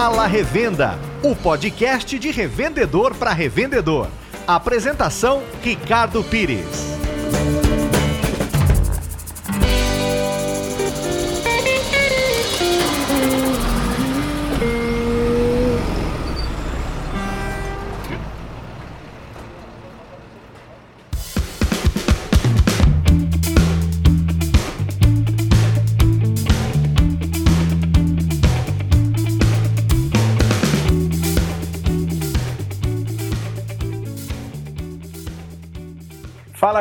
Fala Revenda, o podcast de revendedor para revendedor. Apresentação: Ricardo Pires.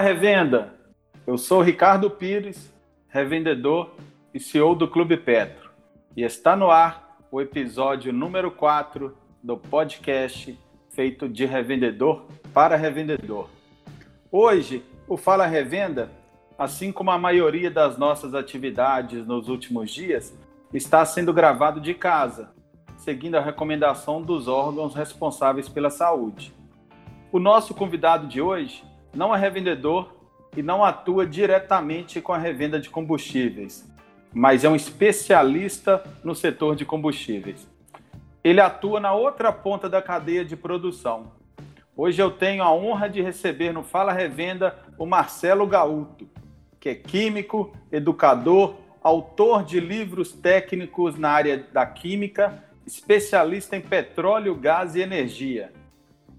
Revenda, eu sou Ricardo Pires, revendedor e CEO do Clube Petro, e está no ar o episódio número 4 do podcast feito de revendedor para revendedor. Hoje, o Fala Revenda, assim como a maioria das nossas atividades nos últimos dias, está sendo gravado de casa, seguindo a recomendação dos órgãos responsáveis pela saúde. O nosso convidado de hoje não é revendedor e não atua diretamente com a revenda de combustíveis, mas é um especialista no setor de combustíveis. Ele atua na outra ponta da cadeia de produção. Hoje eu tenho a honra de receber no Fala Revenda o Marcelo Gauto, que é químico, educador, autor de livros técnicos na área da química, especialista em petróleo, gás e energia.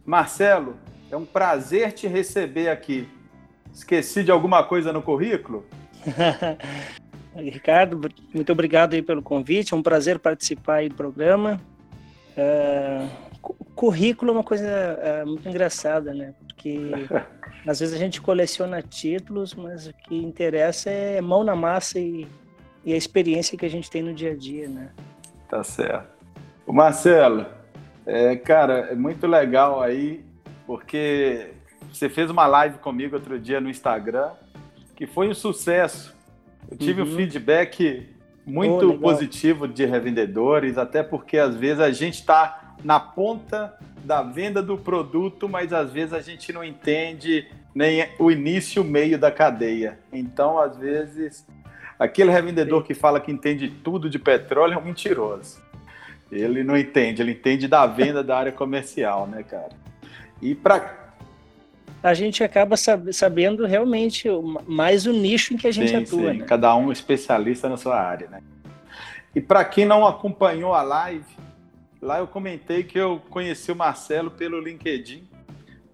Marcelo, é um prazer te receber aqui. Esqueci de alguma coisa no currículo? Ricardo, muito obrigado aí pelo convite. É um prazer participar aí do programa. Uh, currículo é uma coisa uh, muito engraçada, né? Porque às vezes a gente coleciona títulos, mas o que interessa é mão na massa e, e a experiência que a gente tem no dia a dia, né? Tá certo. O Marcelo, é, cara, é muito legal aí porque você fez uma live comigo outro dia no Instagram, que foi um sucesso. Eu tive uhum. um feedback muito oh, positivo de revendedores, até porque às vezes a gente está na ponta da venda do produto, mas às vezes a gente não entende nem o início e o meio da cadeia. Então, às vezes, aquele revendedor que fala que entende tudo de petróleo é um mentiroso. Ele não entende, ele entende da venda da área comercial, né, cara? E para a gente acaba sabendo realmente mais o nicho em que a gente sim, atua. Sim. Né? Cada um especialista na sua área, né? E para quem não acompanhou a live, lá eu comentei que eu conheci o Marcelo pelo LinkedIn,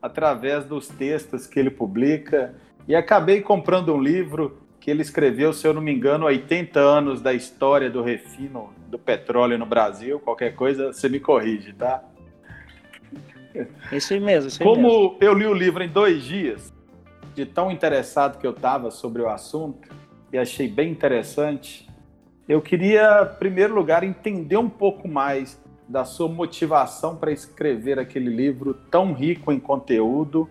através dos textos que ele publica, e acabei comprando um livro que ele escreveu, se eu não me engano, 80 anos da história do refino do petróleo no Brasil. Qualquer coisa, você me corrige, tá? Isso aí mesmo. Isso aí Como mesmo. eu li o livro em dois dias, de tão interessado que eu estava sobre o assunto, e achei bem interessante, eu queria, em primeiro lugar, entender um pouco mais da sua motivação para escrever aquele livro tão rico em conteúdo.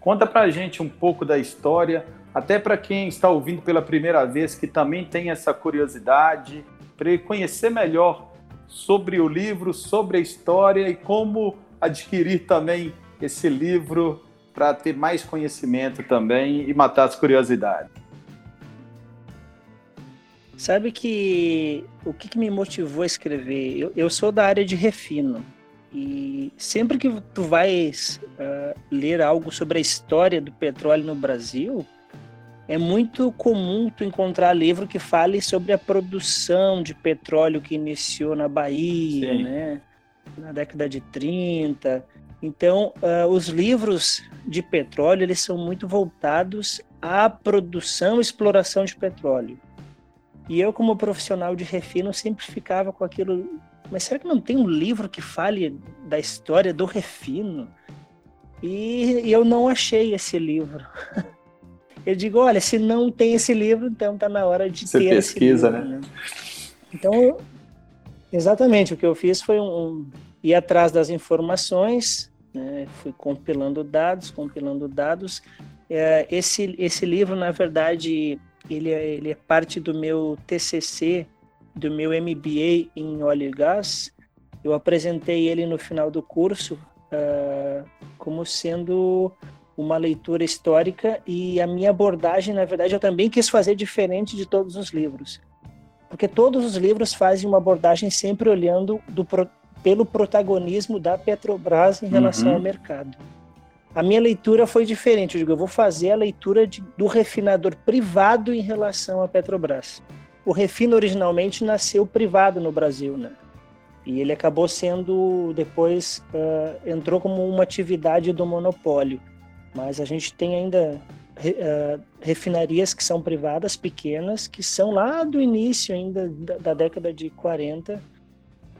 Conta para a gente um pouco da história, até para quem está ouvindo pela primeira vez, que também tem essa curiosidade, para conhecer melhor sobre o livro, sobre a história e como adquirir também esse livro para ter mais conhecimento também e matar as curiosidades. Sabe que o que, que me motivou a escrever? Eu, eu, sou da área de refino e sempre que tu vais uh, ler algo sobre a história do petróleo no Brasil, é muito comum tu encontrar livro que fale sobre a produção de petróleo que iniciou na Bahia, Sim. né? Na década de 30. Então, uh, os livros de petróleo eles são muito voltados à produção e exploração de petróleo. E eu, como profissional de refino, sempre ficava com aquilo. Mas será que não tem um livro que fale da história do refino? E, e eu não achei esse livro. eu digo, olha, se não tem esse livro, então está na hora de Você ter pesquisa, livro. né? né? Então, exatamente, o que eu fiz foi um, ir atrás das informações, né? fui compilando dados, compilando dados. É, esse, esse livro, na verdade, ele é, ele é parte do meu TCC, do meu MBA em óleo e gás. Eu apresentei ele no final do curso uh, como sendo uma leitura histórica e a minha abordagem, na verdade, eu também quis fazer diferente de todos os livros. Porque todos os livros fazem uma abordagem sempre olhando do, pelo protagonismo da Petrobras em relação uhum. ao mercado. A minha leitura foi diferente. Eu digo, eu vou fazer a leitura de, do refinador privado em relação à Petrobras. O refino originalmente nasceu privado no Brasil, né? E ele acabou sendo, depois, uh, entrou como uma atividade do monopólio. Mas a gente tem ainda uh, refinarias que são privadas, pequenas, que são lá do início ainda da, da década de 40,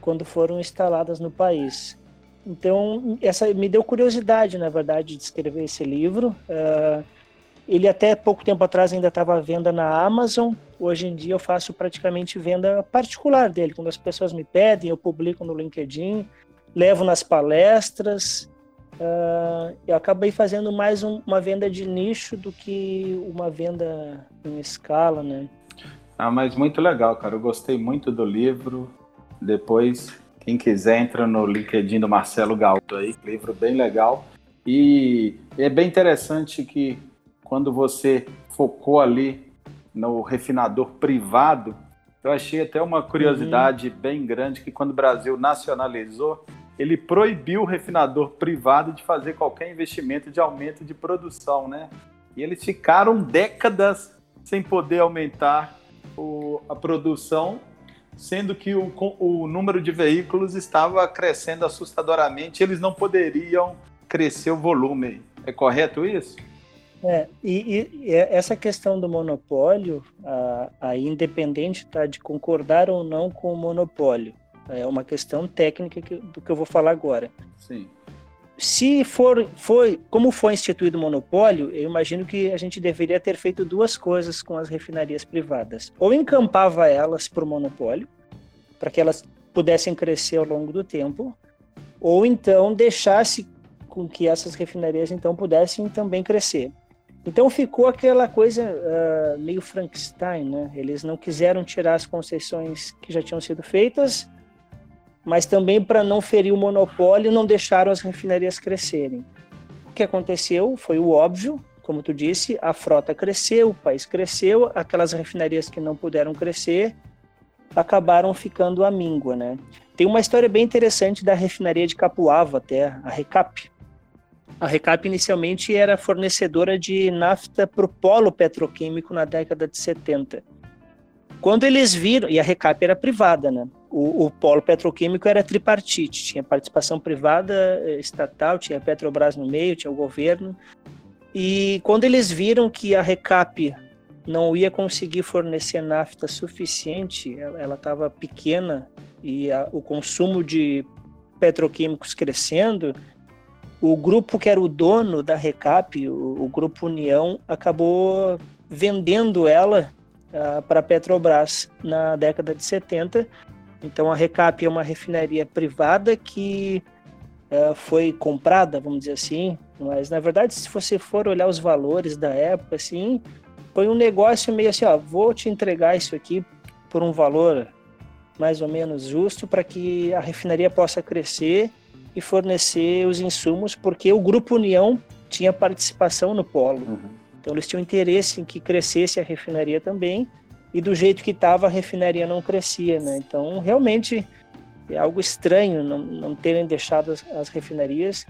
quando foram instaladas no país. Então, essa me deu curiosidade, na verdade, de escrever esse livro. Uh, ele até pouco tempo atrás ainda estava à venda na Amazon. Hoje em dia eu faço praticamente venda particular dele. Quando as pessoas me pedem, eu publico no LinkedIn, levo nas palestras. Uh, eu acabei fazendo mais um, uma venda de nicho do que uma venda em escala, né? Ah, mas muito legal, cara. Eu gostei muito do livro. Depois, quem quiser, entra no LinkedIn do Marcelo Galto aí. Livro bem legal. E é bem interessante que quando você focou ali no refinador privado, eu achei até uma curiosidade uhum. bem grande que quando o Brasil nacionalizou, ele proibiu o refinador privado de fazer qualquer investimento de aumento de produção, né? E eles ficaram décadas sem poder aumentar o, a produção, sendo que o, o número de veículos estava crescendo assustadoramente, eles não poderiam crescer o volume. É correto isso? É, e, e, essa questão do monopólio, a, a independente tá, de concordar ou não com o monopólio, é uma questão técnica que, do que eu vou falar agora. Sim. Se for, foi, como foi instituído o monopólio, eu imagino que a gente deveria ter feito duas coisas com as refinarias privadas. Ou encampava elas para o monopólio, para que elas pudessem crescer ao longo do tempo, ou então deixasse com que essas refinarias então pudessem também crescer. Então ficou aquela coisa uh, meio Frankenstein, né? Eles não quiseram tirar as concessões que já tinham sido feitas, mas também para não ferir o monopólio, não deixaram as refinarias crescerem. O que aconteceu foi o óbvio, como tu disse, a frota cresceu, o país cresceu, aquelas refinarias que não puderam crescer acabaram ficando à míngua, né? Tem uma história bem interessante da refinaria de Capuava até, a Recap, a Recap inicialmente era fornecedora de nafta para o polo petroquímico na década de 70. Quando eles viram, e a Recap era privada, né? O, o polo petroquímico era tripartite, tinha participação privada, eh, estatal, tinha Petrobras no meio, tinha o governo. E quando eles viram que a Recap não ia conseguir fornecer nafta suficiente, ela estava pequena e a, o consumo de petroquímicos crescendo, o grupo que era o dono da Recap, o, o Grupo União, acabou vendendo ela uh, para a Petrobras na década de 70. Então a Recap é uma refinaria privada que uh, foi comprada, vamos dizer assim, mas na verdade, se você for olhar os valores da época, assim, foi um negócio meio assim, ó, vou te entregar isso aqui por um valor mais ou menos justo para que a refinaria possa crescer e fornecer os insumos, porque o Grupo União tinha participação no polo. Uhum. Então eles tinham interesse em que crescesse a refinaria também, e do jeito que estava a refinaria não crescia, né? Então realmente é algo estranho não, não terem deixado as, as refinarias.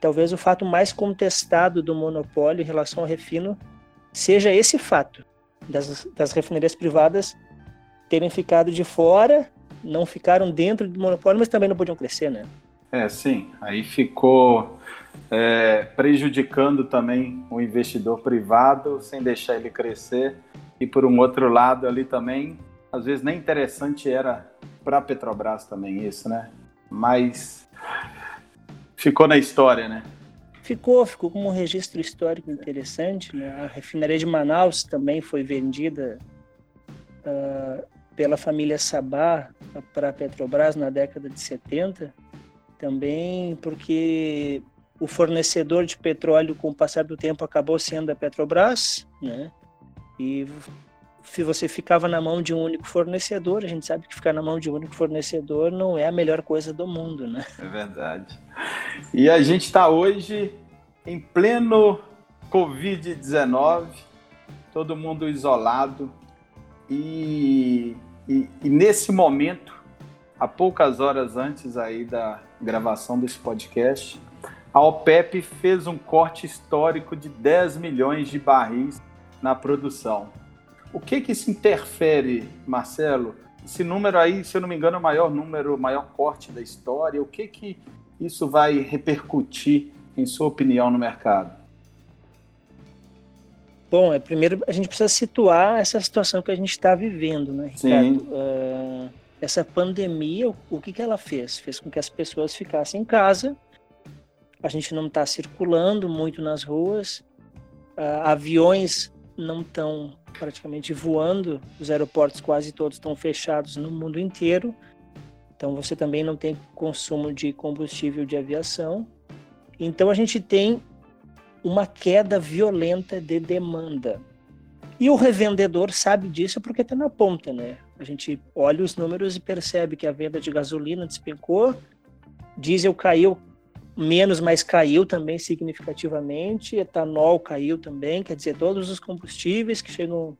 Talvez o fato mais contestado do monopólio em relação ao refino seja esse fato das, das refinarias privadas terem ficado de fora, não ficaram dentro do monopólio, mas também não podiam crescer, né? É, sim. Aí ficou é, prejudicando também o investidor privado, sem deixar ele crescer. E por um outro lado ali também, às vezes nem interessante era para a Petrobras também isso, né? Mas ficou na história, né? Ficou, ficou como um registro histórico interessante. Né? A refinaria de Manaus também foi vendida uh, pela família Sabá para a Petrobras na década de 70 também porque o fornecedor de petróleo, com o passar do tempo, acabou sendo a Petrobras, né? E se você ficava na mão de um único fornecedor, a gente sabe que ficar na mão de um único fornecedor não é a melhor coisa do mundo, né? É verdade. E a gente está hoje em pleno Covid-19, todo mundo isolado, e, e, e nesse momento há poucas horas antes aí da gravação desse podcast, a OPEP fez um corte histórico de 10 milhões de barris na produção. O que que isso interfere, Marcelo? Esse número aí, se eu não me engano, é o maior número, o maior corte da história. O que que isso vai repercutir, em sua opinião, no mercado? Bom, é, primeiro a gente precisa situar essa situação que a gente está vivendo, né, Ricardo? Uh, essa pandemia, o que, que ela fez? Fez com que as pessoas ficassem em casa, a gente não está circulando muito nas ruas, uh, aviões não estão praticamente voando, os aeroportos quase todos estão fechados no mundo inteiro, então você também não tem consumo de combustível de aviação. Então a gente tem uma queda violenta de demanda. E o revendedor sabe disso porque está na ponta, né? A gente olha os números e percebe que a venda de gasolina despencou, diesel caiu menos, mas caiu também significativamente, etanol caiu também, quer dizer, todos os combustíveis que chegam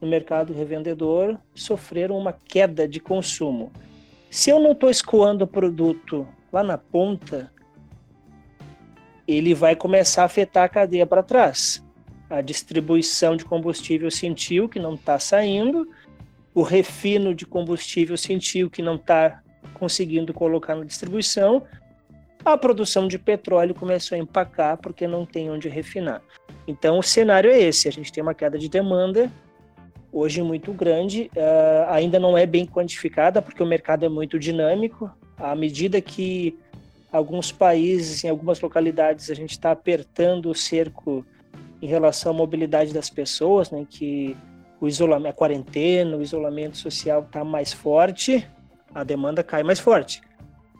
no mercado revendedor sofreram uma queda de consumo. Se eu não estou escoando o produto lá na ponta, ele vai começar a afetar a cadeia para trás. A distribuição de combustível sentiu que não está saindo, o refino de combustível sentiu que não está conseguindo colocar na distribuição, a produção de petróleo começou a empacar porque não tem onde refinar. Então o cenário é esse: a gente tem uma queda de demanda hoje muito grande, uh, ainda não é bem quantificada porque o mercado é muito dinâmico. À medida que alguns países, em algumas localidades, a gente está apertando o cerco em relação à mobilidade das pessoas, né, que o isolamento, a quarentena, o isolamento social está mais forte, a demanda cai mais forte.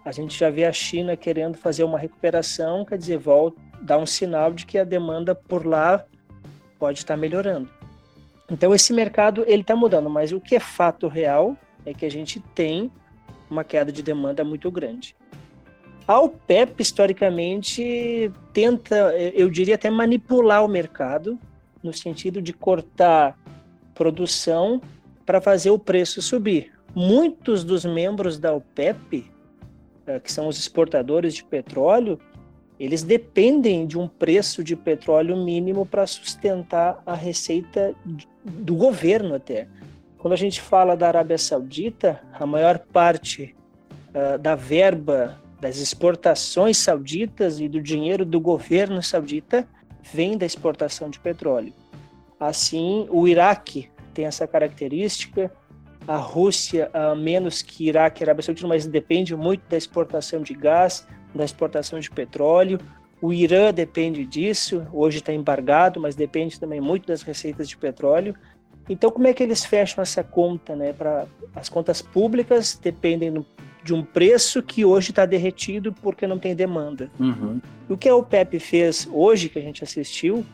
A gente já vê a China querendo fazer uma recuperação, quer dizer, volta, dá um sinal de que a demanda por lá pode estar melhorando. Então esse mercado ele está mudando, mas o que é fato real é que a gente tem uma queda de demanda muito grande. A OPEP, historicamente, tenta, eu diria até manipular o mercado, no sentido de cortar produção para fazer o preço subir. Muitos dos membros da OPEP, que são os exportadores de petróleo, eles dependem de um preço de petróleo mínimo para sustentar a receita do governo até. Quando a gente fala da Arábia Saudita, a maior parte uh, da verba das exportações sauditas e do dinheiro do governo saudita vem da exportação de petróleo. Assim, o Iraque tem essa característica, a Rússia, menos que Iraque e Arábia Saudita, mas depende muito da exportação de gás, da exportação de petróleo. O Irã depende disso, hoje está embargado, mas depende também muito das receitas de petróleo. Então, como é que eles fecham essa conta? Né? Pra, as contas públicas dependem de um preço que hoje está derretido porque não tem demanda. Uhum. O que a OPEP fez hoje, que a gente assistiu,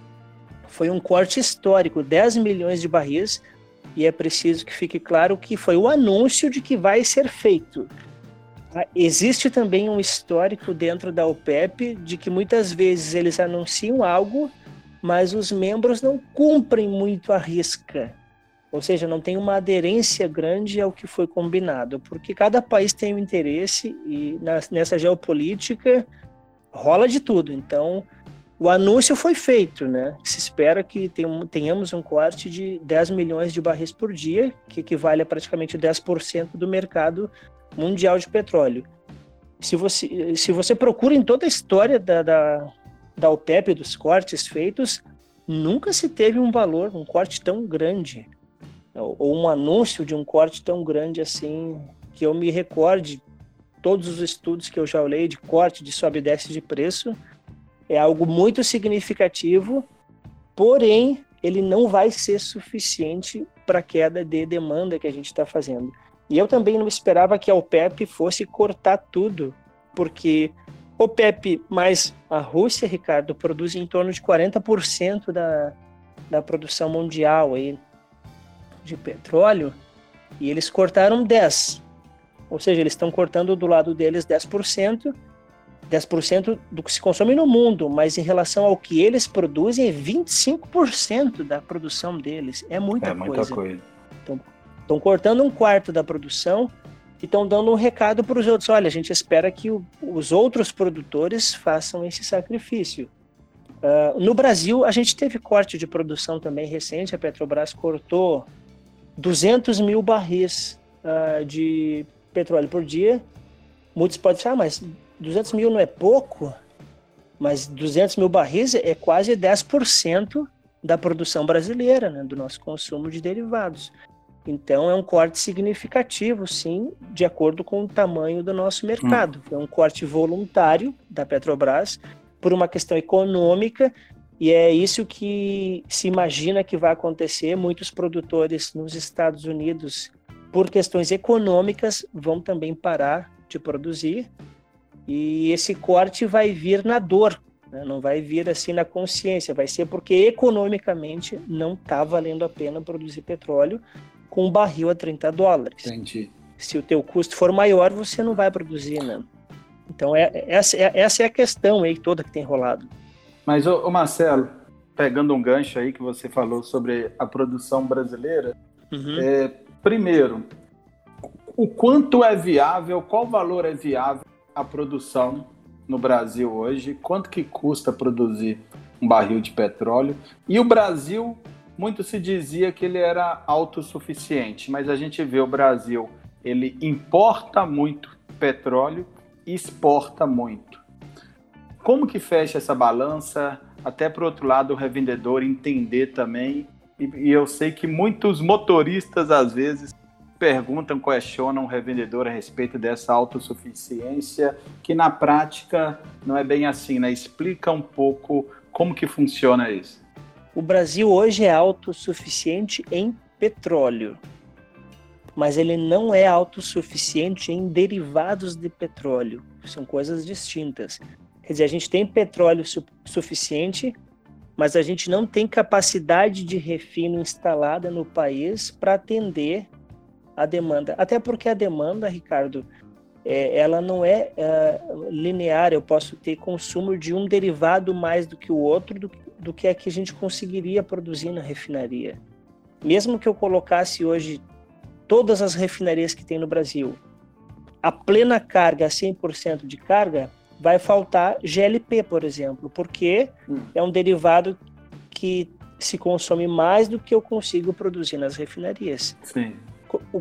foi um corte histórico, 10 milhões de barris, e é preciso que fique claro que foi o anúncio de que vai ser feito. Ah, existe também um histórico dentro da OPEP de que muitas vezes eles anunciam algo, mas os membros não cumprem muito a risca. Ou seja, não tem uma aderência grande ao que foi combinado, porque cada país tem um interesse e nessa geopolítica rola de tudo. Então, o anúncio foi feito, né? Se espera que tenhamos um corte de 10 milhões de barris por dia, que equivale a praticamente 10% do mercado mundial de petróleo. Se você, se você procura em toda a história da, da, da OPEP, dos cortes feitos, nunca se teve um valor, um corte tão grande ou um anúncio de um corte tão grande assim, que eu me recorde todos os estudos que eu já olhei de corte, de sobe e desce de preço, é algo muito significativo, porém ele não vai ser suficiente para a queda de demanda que a gente está fazendo. E eu também não esperava que a OPEP fosse cortar tudo, porque OPEP mais a Rússia, Ricardo, produz em torno de 40% da, da produção mundial aí de petróleo e eles cortaram 10. Ou seja, eles estão cortando do lado deles 10%, 10% do que se consome no mundo, mas em relação ao que eles produzem, é 25% da produção deles. É muita é coisa. Muita coisa. Então, estão cortando um quarto da produção estão dando um recado para os outros: olha, a gente espera que o, os outros produtores façam esse sacrifício. Uh, no Brasil, a gente teve corte de produção também recente, a Petrobras cortou 200 mil barris uh, de petróleo por dia. Muitos podem dizer, ah, mas 200 mil não é pouco? Mas 200 mil barris é quase 10% da produção brasileira, né, do nosso consumo de derivados. Então é um corte significativo, sim, de acordo com o tamanho do nosso mercado. Hum. É um corte voluntário da Petrobras por uma questão econômica e é isso que se imagina que vai acontecer. Muitos produtores nos Estados Unidos, por questões econômicas, vão também parar de produzir e esse corte vai vir na dor, né? não vai vir assim na consciência, vai ser porque economicamente não está valendo a pena produzir petróleo com um barril a 30 dólares. Entendi. Se o teu custo for maior, você não vai produzir, né? Então, é, essa, é, essa é a questão aí toda que tem rolado. Mas, ô, ô, Marcelo, pegando um gancho aí que você falou sobre a produção brasileira, uhum. é, primeiro, o quanto é viável, qual valor é viável a produção no Brasil hoje? Quanto que custa produzir um barril de petróleo? E o Brasil muito se dizia que ele era autossuficiente, mas a gente vê o Brasil, ele importa muito petróleo e exporta muito. Como que fecha essa balança? Até para outro lado, o revendedor entender também. E, e eu sei que muitos motoristas, às vezes, perguntam, questionam o revendedor a respeito dessa autossuficiência, que na prática não é bem assim, né? Explica um pouco como que funciona isso. O Brasil hoje é autossuficiente em petróleo, mas ele não é autossuficiente em derivados de petróleo. São coisas distintas. Quer dizer, a gente tem petróleo su suficiente, mas a gente não tem capacidade de refino instalada no país para atender a demanda. Até porque a demanda, Ricardo, é, ela não é, é, linear. Eu posso ter consumo de um derivado mais do que o outro, do, do que é que a gente conseguiria produzir na refinaria. Mesmo que eu colocasse hoje todas as refinarias que tem no Brasil, a plena carga, 100% de carga, vai faltar GLP, por exemplo, porque hum. é um derivado que se consome mais do que eu consigo produzir nas refinarias. Sim.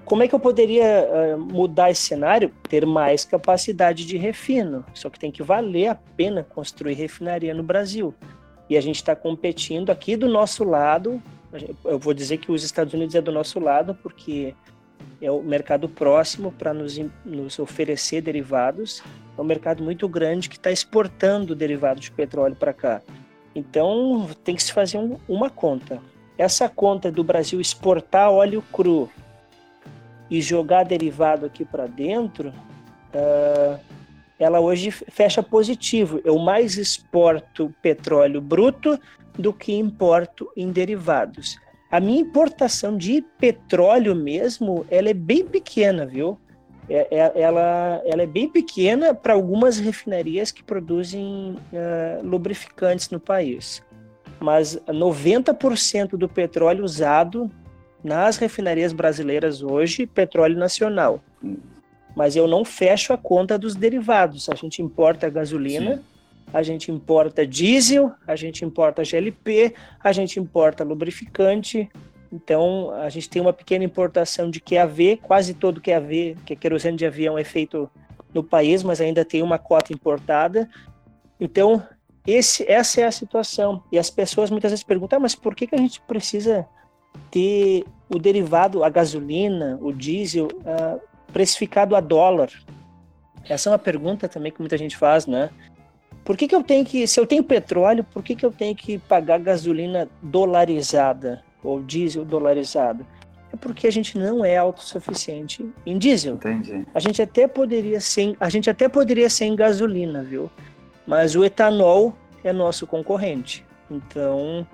Como é que eu poderia uh, mudar esse cenário? Ter mais capacidade de refino. Só que tem que valer a pena construir refinaria no Brasil. E a gente está competindo aqui do nosso lado. Eu vou dizer que os Estados Unidos é do nosso lado, porque é o mercado próximo para nos, nos oferecer derivados. É um mercado muito grande que está exportando derivados de petróleo para cá. Então tem que se fazer um, uma conta. Essa conta do Brasil exportar óleo cru e jogar derivado aqui para dentro, uh, ela hoje fecha positivo. Eu mais exporto petróleo bruto do que importo em derivados. A minha importação de petróleo mesmo, ela é bem pequena, viu? É, é, ela, ela é bem pequena para algumas refinarias que produzem uh, lubrificantes no país. Mas 90% do petróleo usado nas refinarias brasileiras hoje, petróleo nacional. Mas eu não fecho a conta dos derivados. A gente importa gasolina, Sim. a gente importa diesel, a gente importa GLP, a gente importa lubrificante. Então, a gente tem uma pequena importação de QAV, quase todo QAV, que é querosene de avião, é feito no país, mas ainda tem uma cota importada. Então, esse, essa é a situação. E as pessoas muitas vezes perguntam, ah, mas por que, que a gente precisa ter o derivado, a gasolina, o diesel, uh, precificado a dólar? Essa é uma pergunta também que muita gente faz, né? Por que, que eu tenho que, se eu tenho petróleo, por que, que eu tenho que pagar gasolina dolarizada ou diesel dolarizado? É porque a gente não é autossuficiente em diesel. Entendi. A gente até poderia ser, a gente até poderia ser em gasolina, viu? Mas o etanol é nosso concorrente. Então,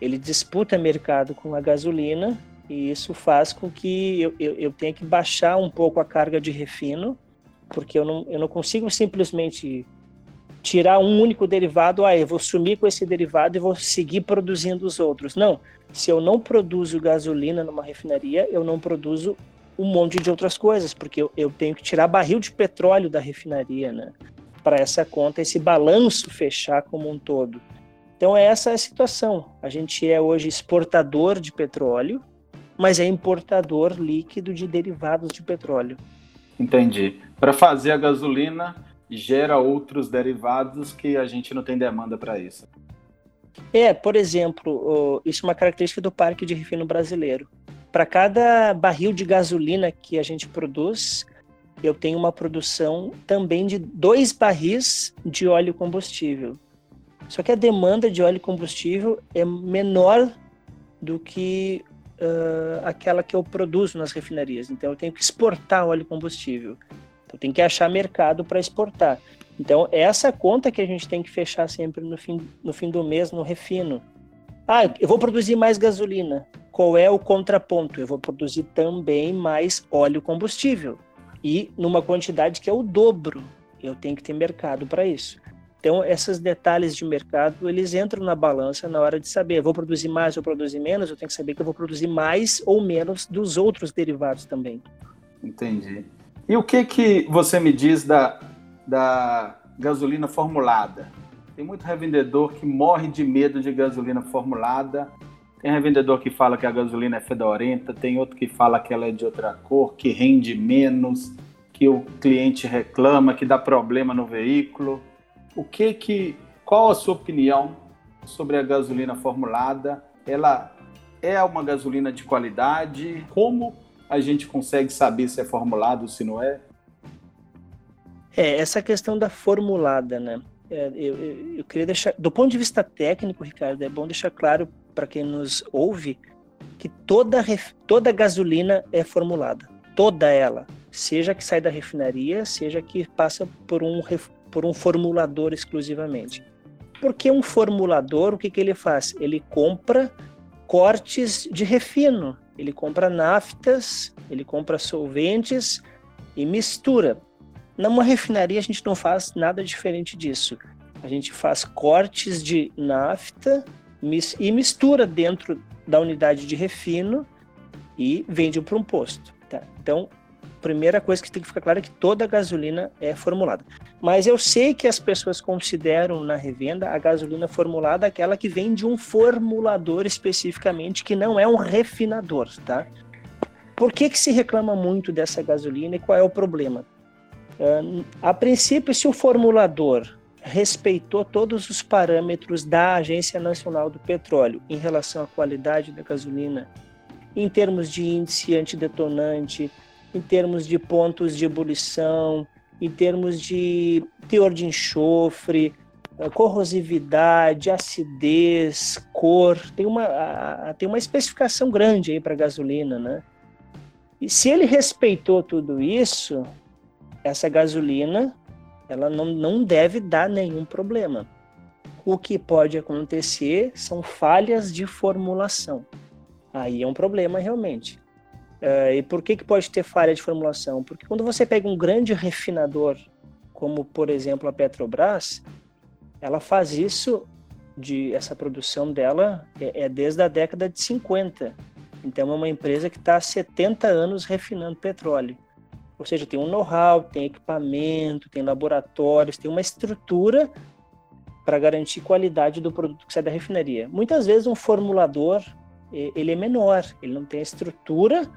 ele disputa mercado com a gasolina e isso faz com que eu, eu, eu tenha que baixar um pouco a carga de refino, porque eu não, eu não consigo simplesmente tirar um único derivado, ah, eu vou sumir com esse derivado e vou seguir produzindo os outros. Não, se eu não produzo gasolina numa refinaria, eu não produzo um monte de outras coisas, porque eu, eu tenho que tirar barril de petróleo da refinaria, né? Para essa conta, esse balanço fechar como um todo. Então, essa é a situação. A gente é hoje exportador de petróleo, mas é importador líquido de derivados de petróleo. Entendi. Para fazer a gasolina, gera outros derivados que a gente não tem demanda para isso. É, por exemplo, isso é uma característica do parque de refino brasileiro. Para cada barril de gasolina que a gente produz, eu tenho uma produção também de dois barris de óleo combustível. Só que a demanda de óleo combustível é menor do que uh, aquela que eu produzo nas refinarias. Então eu tenho que exportar óleo combustível. Então eu tenho que achar mercado para exportar. Então essa conta que a gente tem que fechar sempre no fim, no fim do mês no refino. Ah, eu vou produzir mais gasolina. Qual é o contraponto? Eu vou produzir também mais óleo combustível e numa quantidade que é o dobro. Eu tenho que ter mercado para isso. Então, esses detalhes de mercado, eles entram na balança na hora de saber, vou produzir mais ou produzir menos, eu tenho que saber que eu vou produzir mais ou menos dos outros derivados também. Entendi. E o que que você me diz da, da gasolina formulada? Tem muito revendedor que morre de medo de gasolina formulada. Tem revendedor que fala que a gasolina é fedorenta, tem outro que fala que ela é de outra cor, que rende menos, que o cliente reclama, que dá problema no veículo o que que, qual a sua opinião sobre a gasolina formulada? Ela é uma gasolina de qualidade? Como a gente consegue saber se é formulado ou se não é? É, essa questão da formulada, né? É, eu, eu, eu, queria deixar, do ponto de vista técnico, Ricardo, é bom deixar claro para quem nos ouve que toda, toda gasolina é formulada, toda ela, seja que sai da refinaria, seja que passa por um, por um formulador exclusivamente. Porque um formulador, o que, que ele faz? Ele compra cortes de refino, ele compra naftas, ele compra solventes e mistura. Numa refinaria a gente não faz nada diferente disso. A gente faz cortes de nafta e mistura dentro da unidade de refino e vende para um posto. Tá? Então, primeira coisa que tem que ficar clara é que toda gasolina é formulada. Mas eu sei que as pessoas consideram na revenda a gasolina formulada aquela que vem de um formulador especificamente, que não é um refinador, tá? Por que, que se reclama muito dessa gasolina e qual é o problema? Uh, a princípio, se o formulador respeitou todos os parâmetros da Agência Nacional do Petróleo em relação à qualidade da gasolina, em termos de índice antidetonante, em termos de pontos de ebulição, em termos de teor de enxofre, eh, corrosividade, acidez, cor, tem uma, tem uma especificação grande aí para gasolina, né? E se ele respeitou tudo isso, essa gasolina, ela não, não deve dar nenhum problema. O que pode acontecer são falhas de formulação. Aí é um problema realmente. Uh, e por que, que pode ter falha de formulação? Porque quando você pega um grande refinador, como por exemplo a Petrobras, ela faz isso de essa produção dela é, é desde a década de 50. Então é uma empresa que está há 70 anos refinando petróleo. Ou seja, tem um know-how, tem equipamento, tem laboratórios, tem uma estrutura para garantir qualidade do produto que sai da refinaria. Muitas vezes um formulador ele é menor, ele não tem a estrutura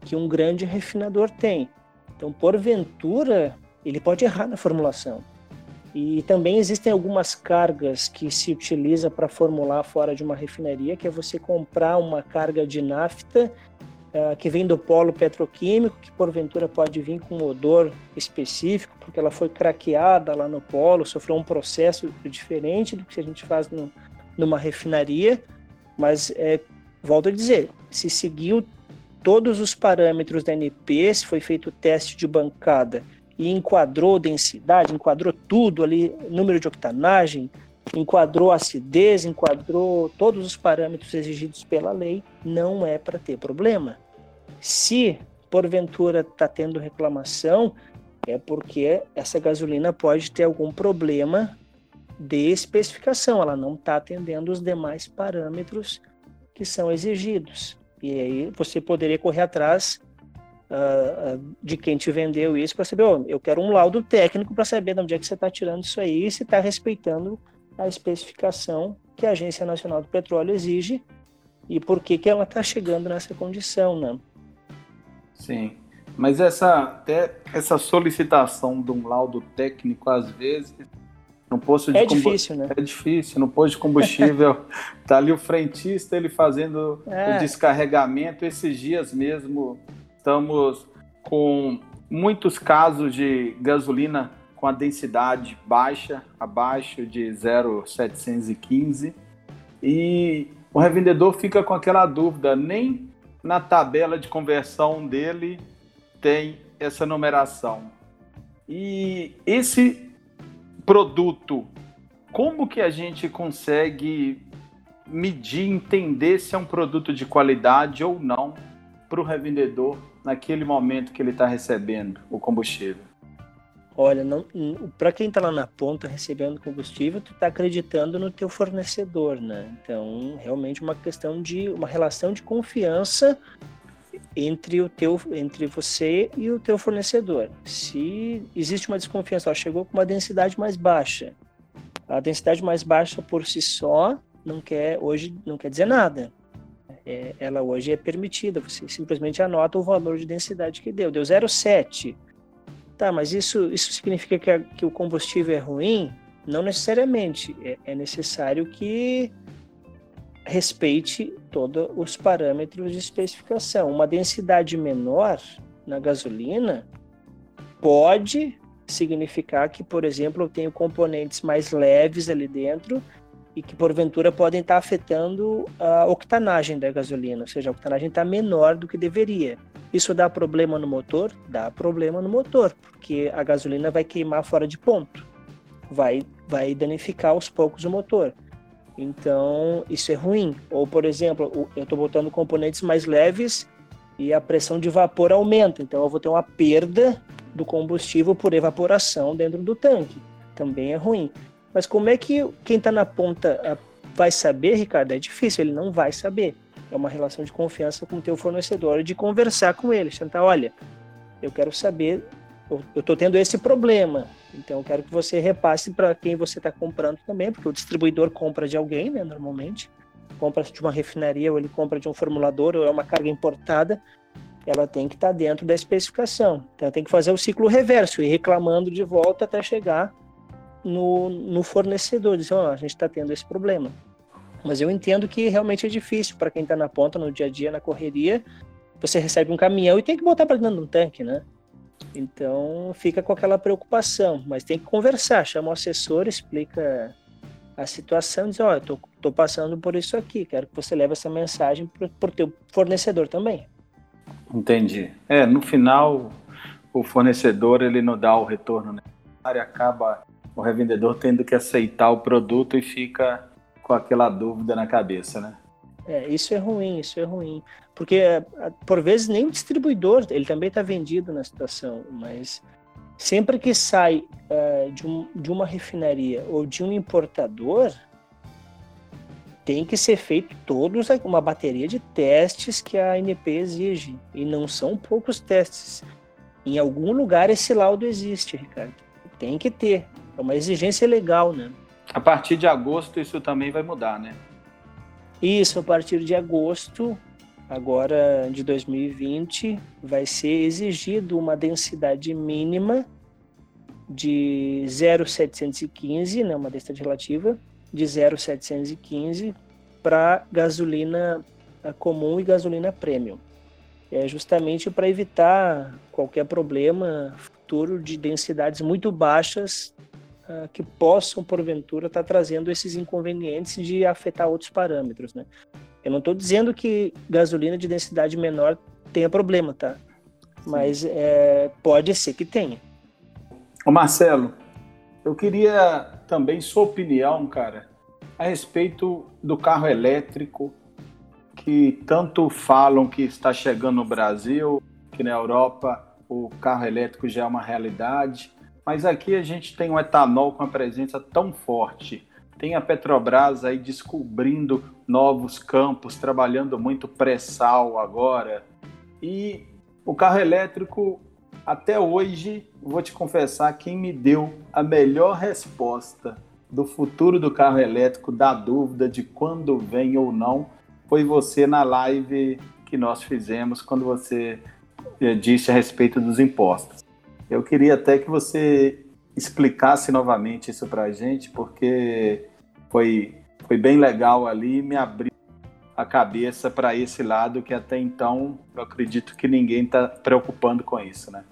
que um grande refinador tem. Então, porventura, ele pode errar na formulação. E também existem algumas cargas que se utiliza para formular fora de uma refinaria, que é você comprar uma carga de nafta uh, que vem do polo petroquímico, que porventura pode vir com um odor específico, porque ela foi craqueada lá no polo, sofreu um processo diferente do que a gente faz no, numa refinaria. Mas, é, volto a dizer, se seguiu todos os parâmetros da NP, se foi feito o teste de bancada e enquadrou densidade, enquadrou tudo ali, número de octanagem, enquadrou acidez, enquadrou todos os parâmetros exigidos pela lei, não é para ter problema. Se porventura está tendo reclamação, é porque essa gasolina pode ter algum problema de especificação, ela não está atendendo os demais parâmetros que são exigidos. E aí você poderia correr atrás uh, de quem te vendeu isso para saber, oh, eu quero um laudo técnico para saber de onde é que você está tirando isso aí e se está respeitando a especificação que a Agência Nacional do Petróleo exige e por que, que ela está chegando nessa condição, né? Sim, mas essa, até essa solicitação de um laudo técnico, às vezes, no posto de é difícil, né? É difícil. No posto de combustível, tá ali o frentista, ele fazendo é. o descarregamento. Esses dias mesmo, estamos com muitos casos de gasolina com a densidade baixa, abaixo de 0,715. E o revendedor fica com aquela dúvida, nem na tabela de conversão dele tem essa numeração. E esse produto, como que a gente consegue medir, entender se é um produto de qualidade ou não para o revendedor naquele momento que ele está recebendo o combustível? Olha, para quem está lá na ponta recebendo combustível, tu está acreditando no teu fornecedor, né? Então, realmente uma questão de uma relação de confiança entre o teu entre você e o teu fornecedor. Se existe uma desconfiança, ó, chegou com uma densidade mais baixa. A densidade mais baixa por si só não quer hoje não quer dizer nada. É, ela hoje é permitida, você simplesmente anota o valor de densidade que deu. Deu 0,7. Tá, mas isso, isso significa que, a, que o combustível é ruim? Não necessariamente. É, é necessário que respeite todos os parâmetros de especificação. Uma densidade menor na gasolina pode significar que, por exemplo, eu tenho componentes mais leves ali dentro e que porventura podem estar afetando a octanagem da gasolina, ou seja, a octanagem está menor do que deveria. Isso dá problema no motor? Dá problema no motor, porque a gasolina vai queimar fora de ponto, vai, vai danificar aos poucos o motor. Então, isso é ruim. Ou, por exemplo, eu estou botando componentes mais leves e a pressão de vapor aumenta. Então, eu vou ter uma perda do combustível por evaporação dentro do tanque. Também é ruim. Mas como é que quem está na ponta ah, vai saber, Ricardo? É difícil, ele não vai saber. É uma relação de confiança com o teu fornecedor, de conversar com ele, tentar, olha, eu quero saber, eu estou tendo esse problema, então, eu quero que você repasse para quem você está comprando também, porque o distribuidor compra de alguém, né, normalmente. Compra de uma refinaria, ou ele compra de um formulador, ou é uma carga importada. Ela tem que estar tá dentro da especificação. Então, tem que fazer o ciclo reverso, ir reclamando de volta até chegar no, no fornecedor. Dizer, oh, a gente está tendo esse problema. Mas eu entendo que realmente é difícil para quem está na ponta, no dia a dia, na correria. Você recebe um caminhão e tem que botar para dentro de um tanque, né? Então fica com aquela preocupação, mas tem que conversar, chama o assessor, explica a situação, diz, ó, oh, tô, tô passando por isso aqui, quero que você leve essa mensagem para o teu fornecedor também. Entendi. É, no final o fornecedor ele não dá o retorno necessário, acaba o revendedor tendo que aceitar o produto e fica com aquela dúvida na cabeça, né? É, isso é ruim, isso é ruim. Porque, é, por vezes, nem o distribuidor, ele também está vendido na situação, mas sempre que sai uh, de, um, de uma refinaria ou de um importador, tem que ser feito todos uma bateria de testes que a ANP exige. E não são poucos testes. Em algum lugar esse laudo existe, Ricardo. Tem que ter. É uma exigência legal, né? A partir de agosto isso também vai mudar, né? Isso, a partir de agosto, agora de 2020, vai ser exigido uma densidade mínima de 0,715, né, uma densidade relativa, de 0,715 para gasolina eh, comum e gasolina premium. É justamente para evitar qualquer problema futuro de densidades muito baixas uh, que possam, porventura, estar tá trazendo esses inconvenientes de afetar outros parâmetros, né? Eu não estou dizendo que gasolina de densidade menor tenha problema, tá? Mas é, pode ser que tenha. Ô Marcelo, eu queria também sua opinião, cara, a respeito do carro elétrico que tanto falam que está chegando no Brasil, que na Europa o carro elétrico já é uma realidade. Mas aqui a gente tem um etanol com a presença tão forte. Tem a Petrobras aí descobrindo novos campos, trabalhando muito pré-sal agora. E O carro elétrico, até hoje, vou te confessar, quem me deu a melhor resposta do futuro do carro elétrico, da dúvida de quando vem ou não, foi você na live que nós fizemos quando você eh, disse a respeito dos impostos. Eu queria até que você explicasse novamente isso para a gente, porque foi, foi bem legal ali, me abriu a cabeça para esse lado que até então eu acredito que ninguém está preocupando com isso, né?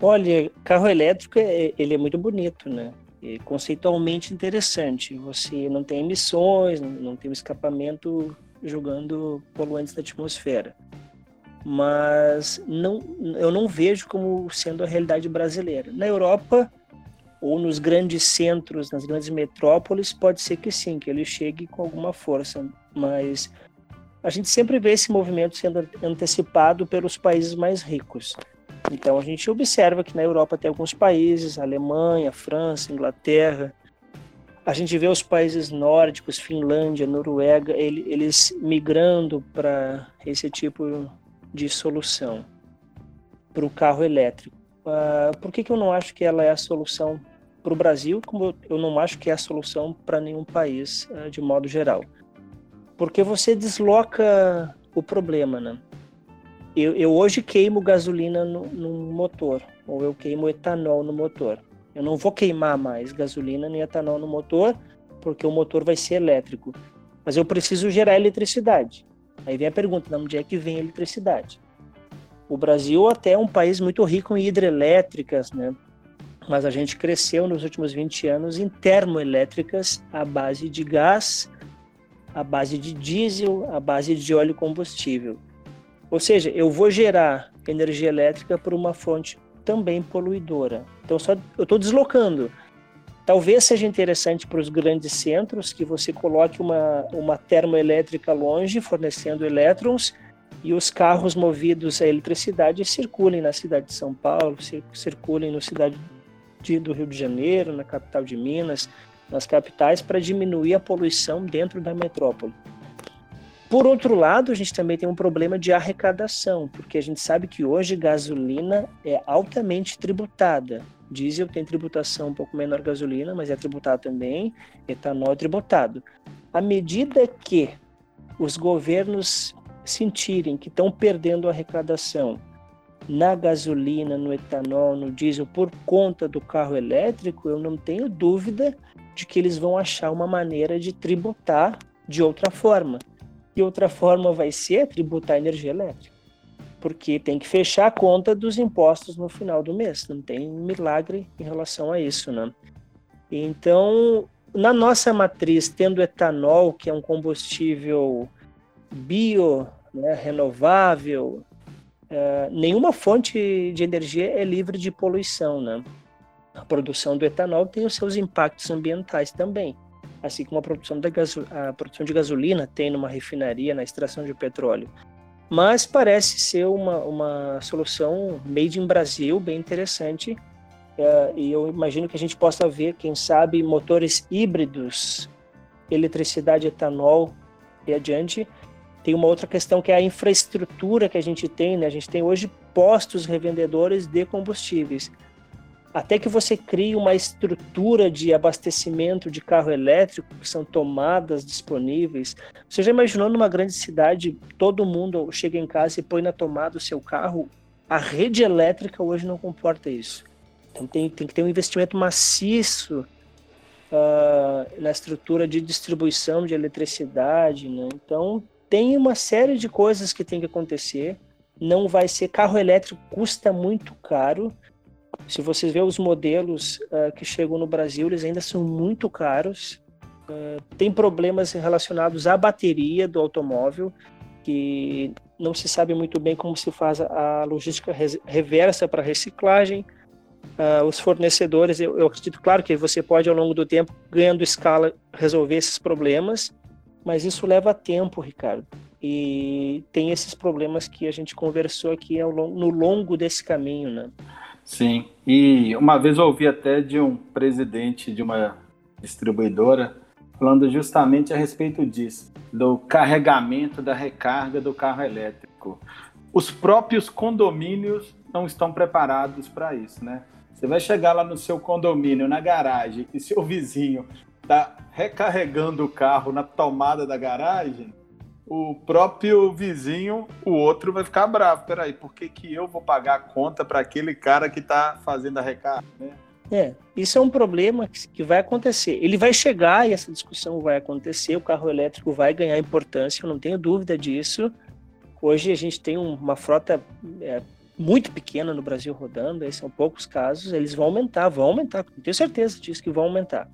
Olha, carro elétrico é, ele é muito bonito, né? É conceitualmente interessante. Você não tem emissões, não tem um escapamento jogando poluentes na atmosfera. Mas não, eu não vejo como sendo a realidade brasileira. Na Europa ou nos grandes centros, nas grandes metrópoles, pode ser que sim, que ele chegue com alguma força. Mas a gente sempre vê esse movimento sendo antecipado pelos países mais ricos. Então a gente observa que na Europa tem alguns países, Alemanha, França, Inglaterra. A gente vê os países nórdicos, Finlândia, Noruega, eles migrando para esse tipo de solução para o carro elétrico. Uh, por que, que eu não acho que ela é a solução para o Brasil, como eu não acho que é a solução para nenhum país uh, de modo geral? Porque você desloca o problema, né? eu, eu hoje queimo gasolina no, no, motor, ou eu queimo etanol no motor. Eu não vou queimar mais gasolina nem etanol no motor, porque o motor vai ser elétrico. Mas eu preciso gerar eletricidade. Aí vem a pergunta, de onde é que vem a eletricidade? O Brasil até é um país muito rico em hidrelétricas, né? Mas a gente cresceu nos últimos 20 anos em termoelétricas à base de gás, à base de diesel, à base de óleo combustível. Ou seja, eu vou gerar energia elétrica por uma fonte também poluidora. Então, só, eu estou deslocando. Talvez seja interessante para os grandes centros que você coloque uma, uma termoelétrica longe, fornecendo elétrons, e os carros movidos a eletricidade circulem na cidade de São Paulo, circulem na cidade de, do Rio de Janeiro, na capital de Minas, nas capitais, para diminuir a poluição dentro da metrópole. Por outro lado, a gente também tem um problema de arrecadação, porque a gente sabe que hoje gasolina é altamente tributada. Diesel tem tributação um pouco menor gasolina, mas é tributado também. Etanol é tributado. À medida que os governos sentirem que estão perdendo arrecadação na gasolina, no etanol, no diesel por conta do carro elétrico, eu não tenho dúvida de que eles vão achar uma maneira de tributar de outra forma. E outra forma vai ser tributar energia elétrica. Porque tem que fechar a conta dos impostos no final do mês. Não tem milagre em relação a isso, né? Então, na nossa matriz, tendo etanol, que é um combustível bio, né, renovável, é, nenhuma fonte de energia é livre de poluição, né? A produção do etanol tem os seus impactos ambientais também assim como a produção, da a produção de gasolina tem numa refinaria, na extração de petróleo. Mas parece ser uma, uma solução made in Brasil, bem interessante. É, e eu imagino que a gente possa ver, quem sabe, motores híbridos, eletricidade, etanol e adiante. Tem uma outra questão que é a infraestrutura que a gente tem, né? A gente tem hoje postos revendedores de combustíveis até que você crie uma estrutura de abastecimento de carro elétrico, que são tomadas disponíveis. Você já imaginou numa grande cidade, todo mundo chega em casa e põe na tomada o seu carro? A rede elétrica hoje não comporta isso. Então tem, tem que ter um investimento maciço uh, na estrutura de distribuição de eletricidade. Né? Então tem uma série de coisas que tem que acontecer. Não vai ser carro elétrico, custa muito caro se vocês ver os modelos uh, que chegam no Brasil, eles ainda são muito caros. Uh, tem problemas relacionados à bateria do automóvel, que não se sabe muito bem como se faz a logística reversa para reciclagem. Uh, os fornecedores, eu, eu, acredito, claro, que você pode, ao longo do tempo, ganhando escala, resolver esses problemas, mas isso leva tempo, Ricardo. E tem esses problemas que a gente conversou aqui ao longo, no longo desse caminho, né? Sim, e uma vez eu ouvi até de um presidente de uma distribuidora falando justamente a respeito disso, do carregamento da recarga do carro elétrico. os próprios condomínios não estão preparados para isso, né? Você vai chegar lá no seu condomínio, na garagem, e seu vizinho está recarregando o carro na tomada da garagem, o próprio vizinho, o outro vai ficar bravo. Peraí, por que, que eu vou pagar a conta para aquele cara que está fazendo a recarga? Né? É, isso é um problema que vai acontecer. Ele vai chegar e essa discussão vai acontecer, o carro elétrico vai ganhar importância, eu não tenho dúvida disso. Hoje a gente tem uma frota é, muito pequena no Brasil rodando, esses são poucos casos, eles vão aumentar, vão aumentar, tenho certeza disso que vão aumentar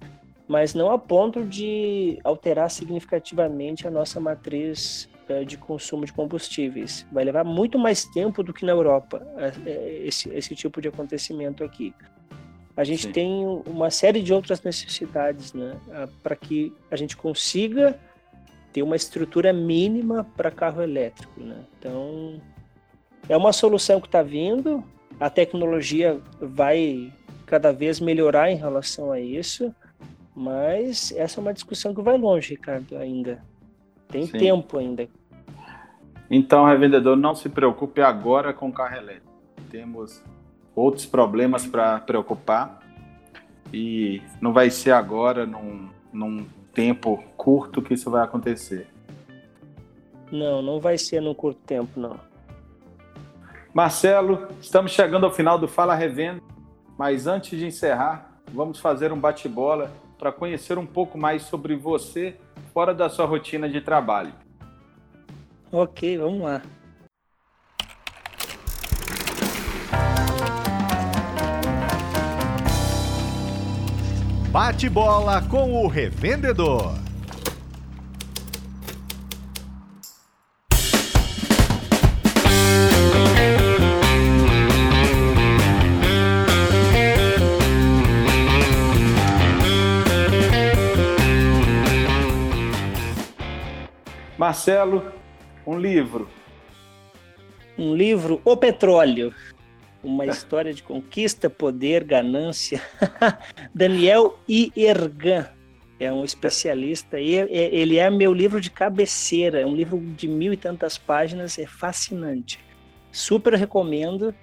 mas não a ponto de alterar significativamente a nossa matriz eh, de consumo de combustíveis. Vai levar muito mais tempo do que na Europa eh, eh, esse, esse tipo de acontecimento aqui. A gente Sim. tem uma série de outras necessidades né, para que a gente consiga ter uma estrutura mínima para carro elétrico. Né? Então, é uma solução que está vindo, a tecnologia vai cada vez melhorar em relação a isso mas essa é uma discussão que vai longe, Ricardo, ainda. Tem Sim. tempo ainda. Então, revendedor, não se preocupe agora com o carro elétrico. Temos outros problemas para preocupar e não vai ser agora, num, num tempo curto, que isso vai acontecer. Não, não vai ser num curto tempo, não. Marcelo, estamos chegando ao final do Fala Revenda, mas antes de encerrar, vamos fazer um bate-bola para conhecer um pouco mais sobre você fora da sua rotina de trabalho. Ok, vamos lá. Bate bola com o revendedor. Marcelo, um livro. Um livro, O Petróleo. Uma história de conquista, poder, ganância. Daniel Iergan é um especialista e ele é meu livro de cabeceira. É um livro de mil e tantas páginas, é fascinante. Super recomendo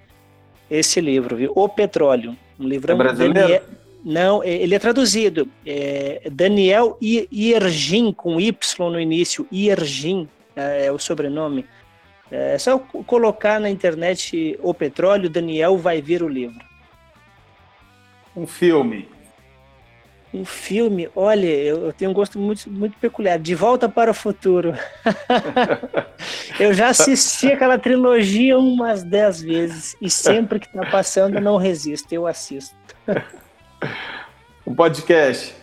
esse livro, viu? O Petróleo. Um livro é brasileiro? Daniel... Não, é, ele é traduzido. É Daniel Iergin, com Y no início. Iergin é, é o sobrenome. É só colocar na internet o petróleo, Daniel vai ver o livro. Um filme. Um filme, olha, eu, tenho um gosto muito, muito peculiar. De Volta para o Futuro. eu já assisti aquela trilogia umas dez vezes e sempre que está passando não resisto, eu assisto. Um podcast.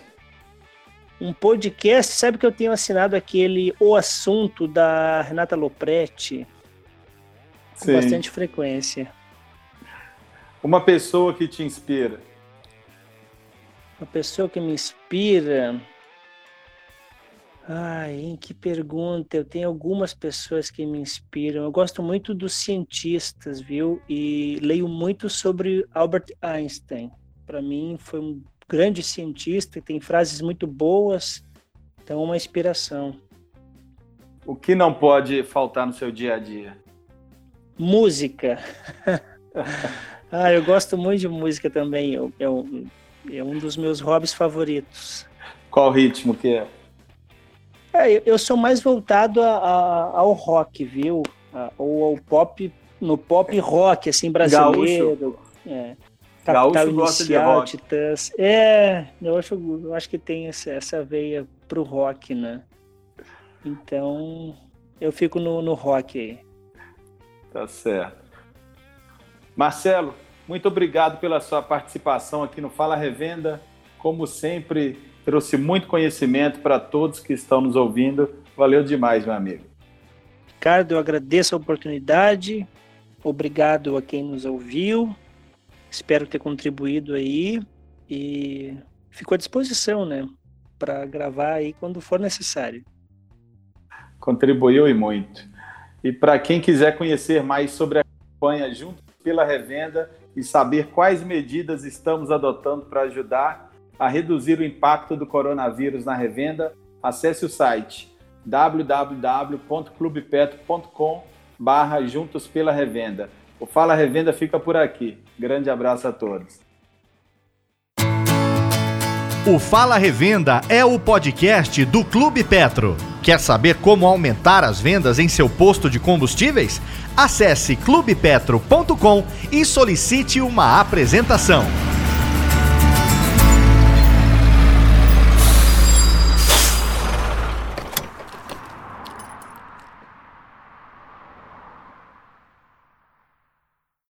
Um podcast, sabe que eu tenho assinado aquele O Assunto da Renata Lopretti com Sim. bastante frequência. Uma pessoa que te inspira. Uma pessoa que me inspira. Ai, hein, que pergunta. Eu tenho algumas pessoas que me inspiram. Eu gosto muito dos cientistas, viu? E leio muito sobre Albert Einstein para mim foi um grande cientista, tem frases muito boas, então uma inspiração. O que não pode faltar no seu dia a dia? Música. ah, eu gosto muito de música também. Eu, eu, é um dos meus hobbies favoritos. Qual ritmo que é? é eu sou mais voltado a, a, ao rock, viu? ou ao pop, no pop rock, assim, brasileiro. É. Capital Gaúcho Inicial, Titãs. É, eu acho, eu acho que tem essa, essa veia pro rock, né? Então, eu fico no, no rock aí. Tá certo. Marcelo, muito obrigado pela sua participação aqui no Fala Revenda. Como sempre, trouxe muito conhecimento para todos que estão nos ouvindo. Valeu demais, meu amigo. Ricardo, eu agradeço a oportunidade. Obrigado a quem nos ouviu. Espero ter contribuído aí e fico à disposição, né, para gravar aí quando for necessário. Contribuiu e muito. E para quem quiser conhecer mais sobre a campanha Juntos pela Revenda e saber quais medidas estamos adotando para ajudar a reduzir o impacto do coronavírus na revenda, acesse o site www.clubepetro.com barra Juntos pela Revenda. O Fala Revenda fica por aqui. Grande abraço a todos. O Fala Revenda é o podcast do Clube Petro. Quer saber como aumentar as vendas em seu posto de combustíveis? Acesse clubepetro.com e solicite uma apresentação.